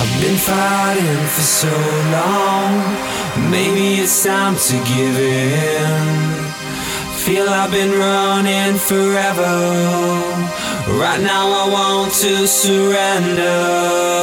I've been fighting for so long. Maybe it's time to give in. Feel I've been running forever. Right now I want to surrender.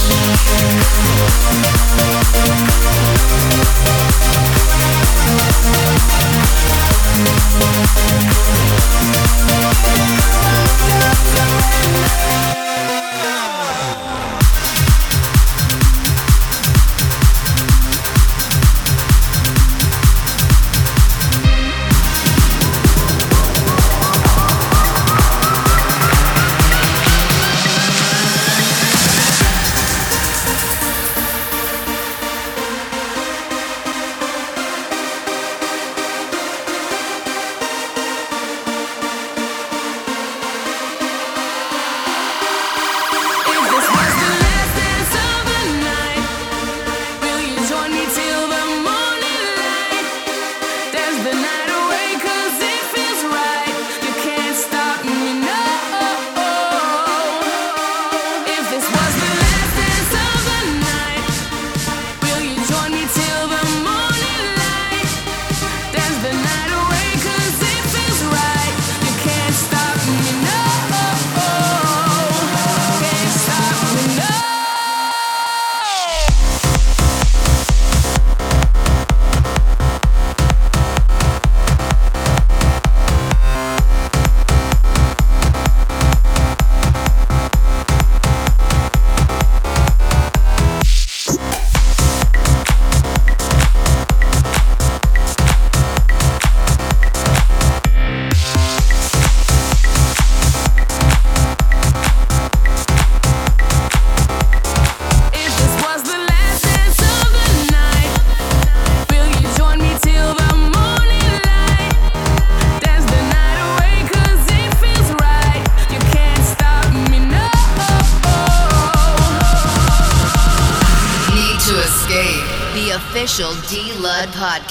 Surrender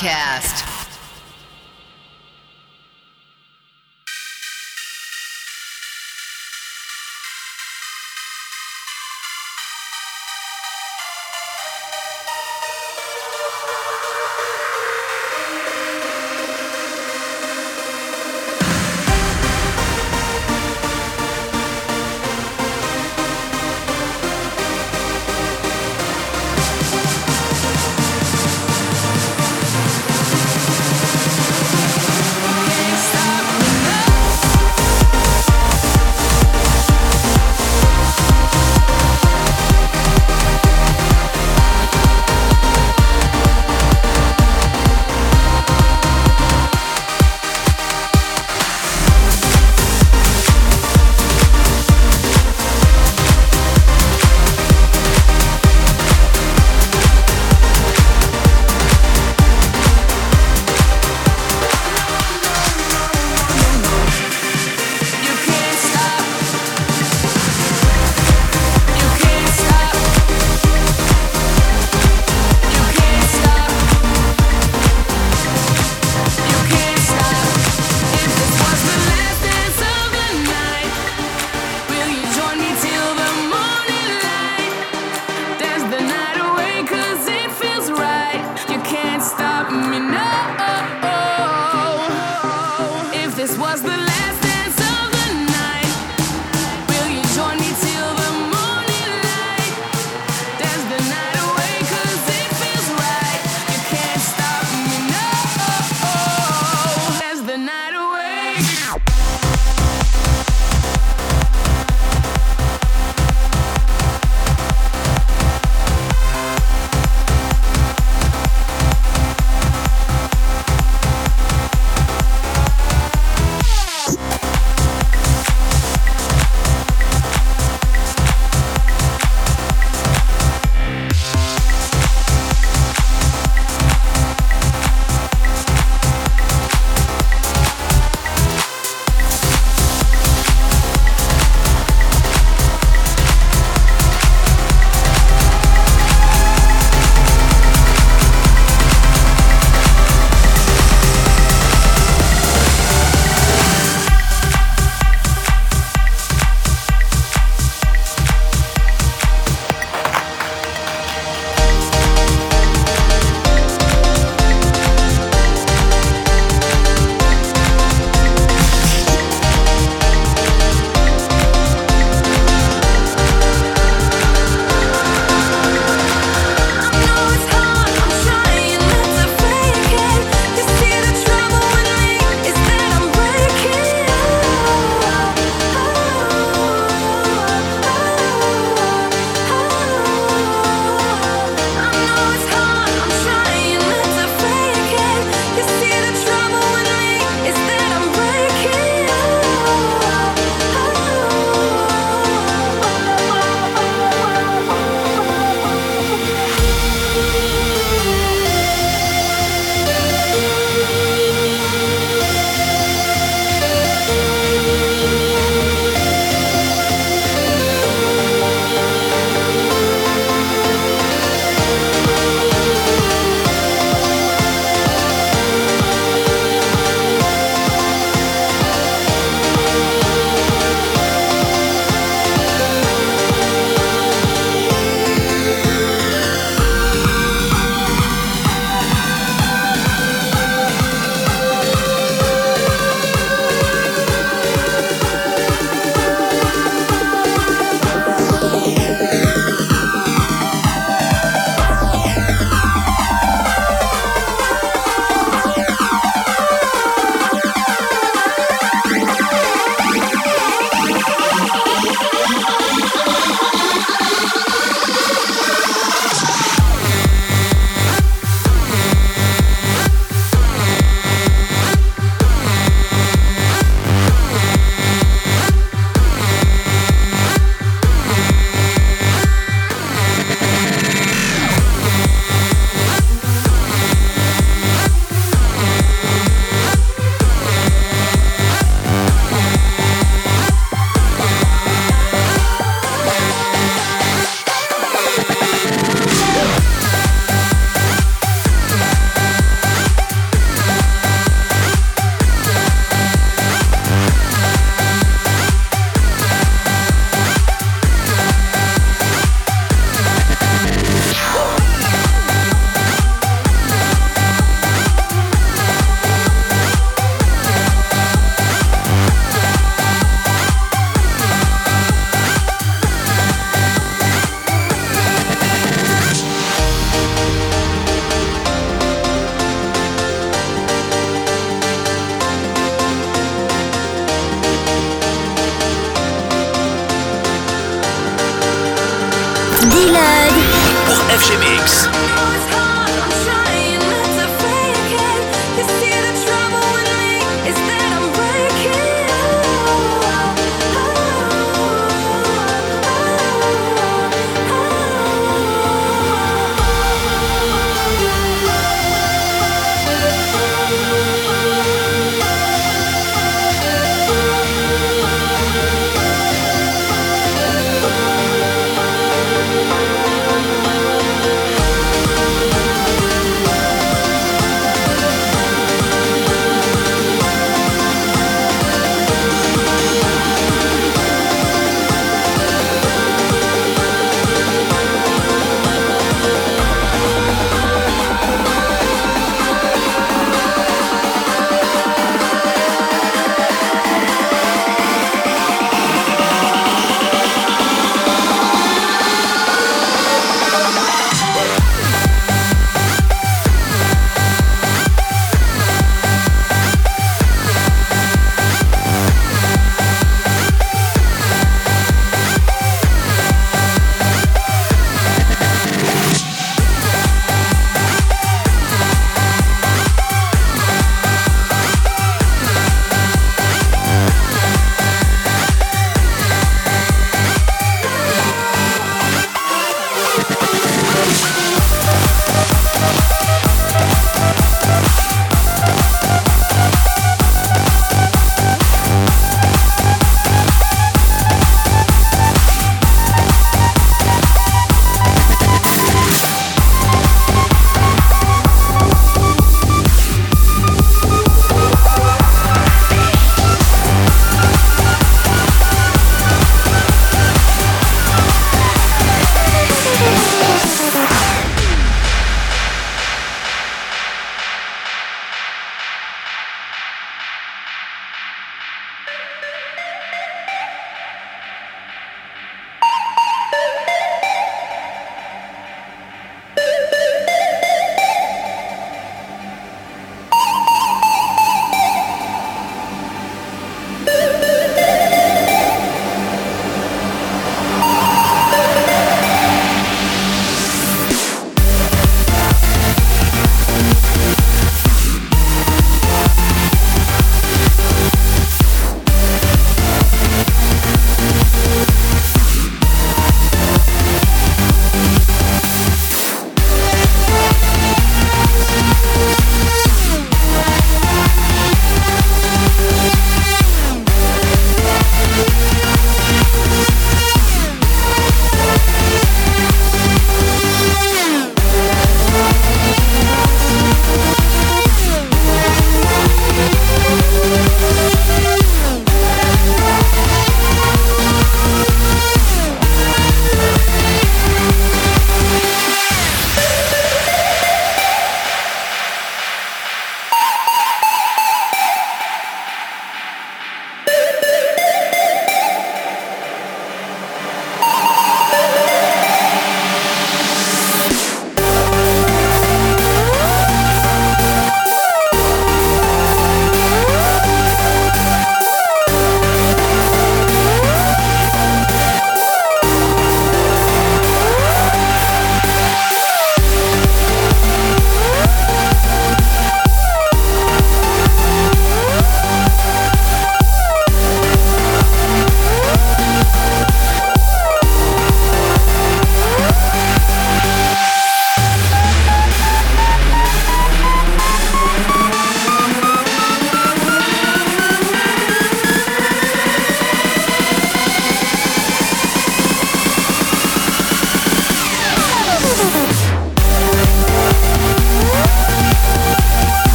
podcast.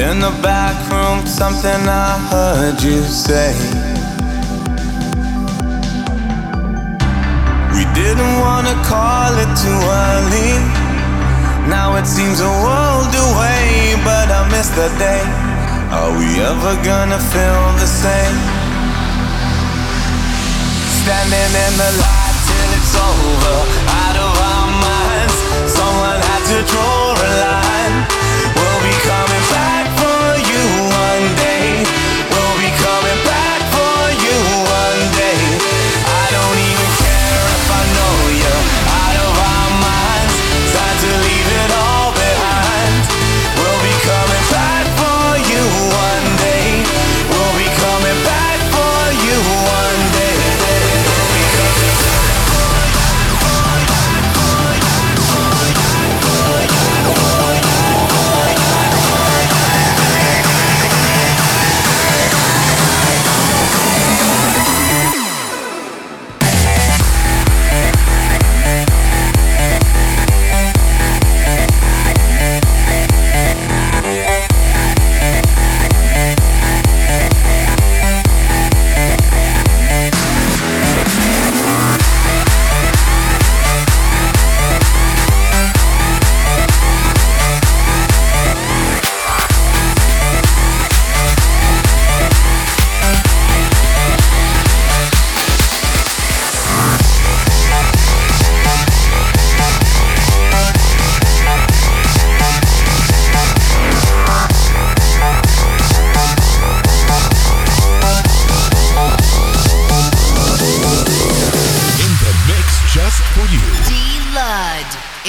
In the back room something I heard you say. We didn't wanna call it too early. Now it seems a world away, but I miss the day. Are we ever gonna feel the same? Standing in the light till it's over, out of our minds. Someone had to draw a line.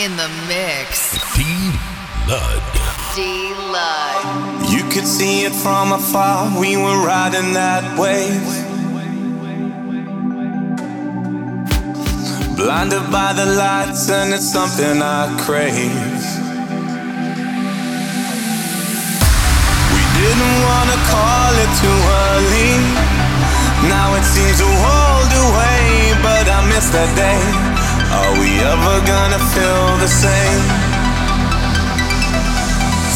In the mix. D Lud. D Lud. You could see it from afar, we were riding that wave. Blinded by the lights, and it's something I crave. We didn't wanna call it too early. Now it seems a world away, but I miss that day. Are we ever gonna feel the same?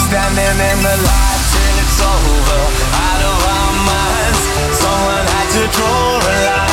Standing in the light till it's over, out of our minds. Someone had to draw a line.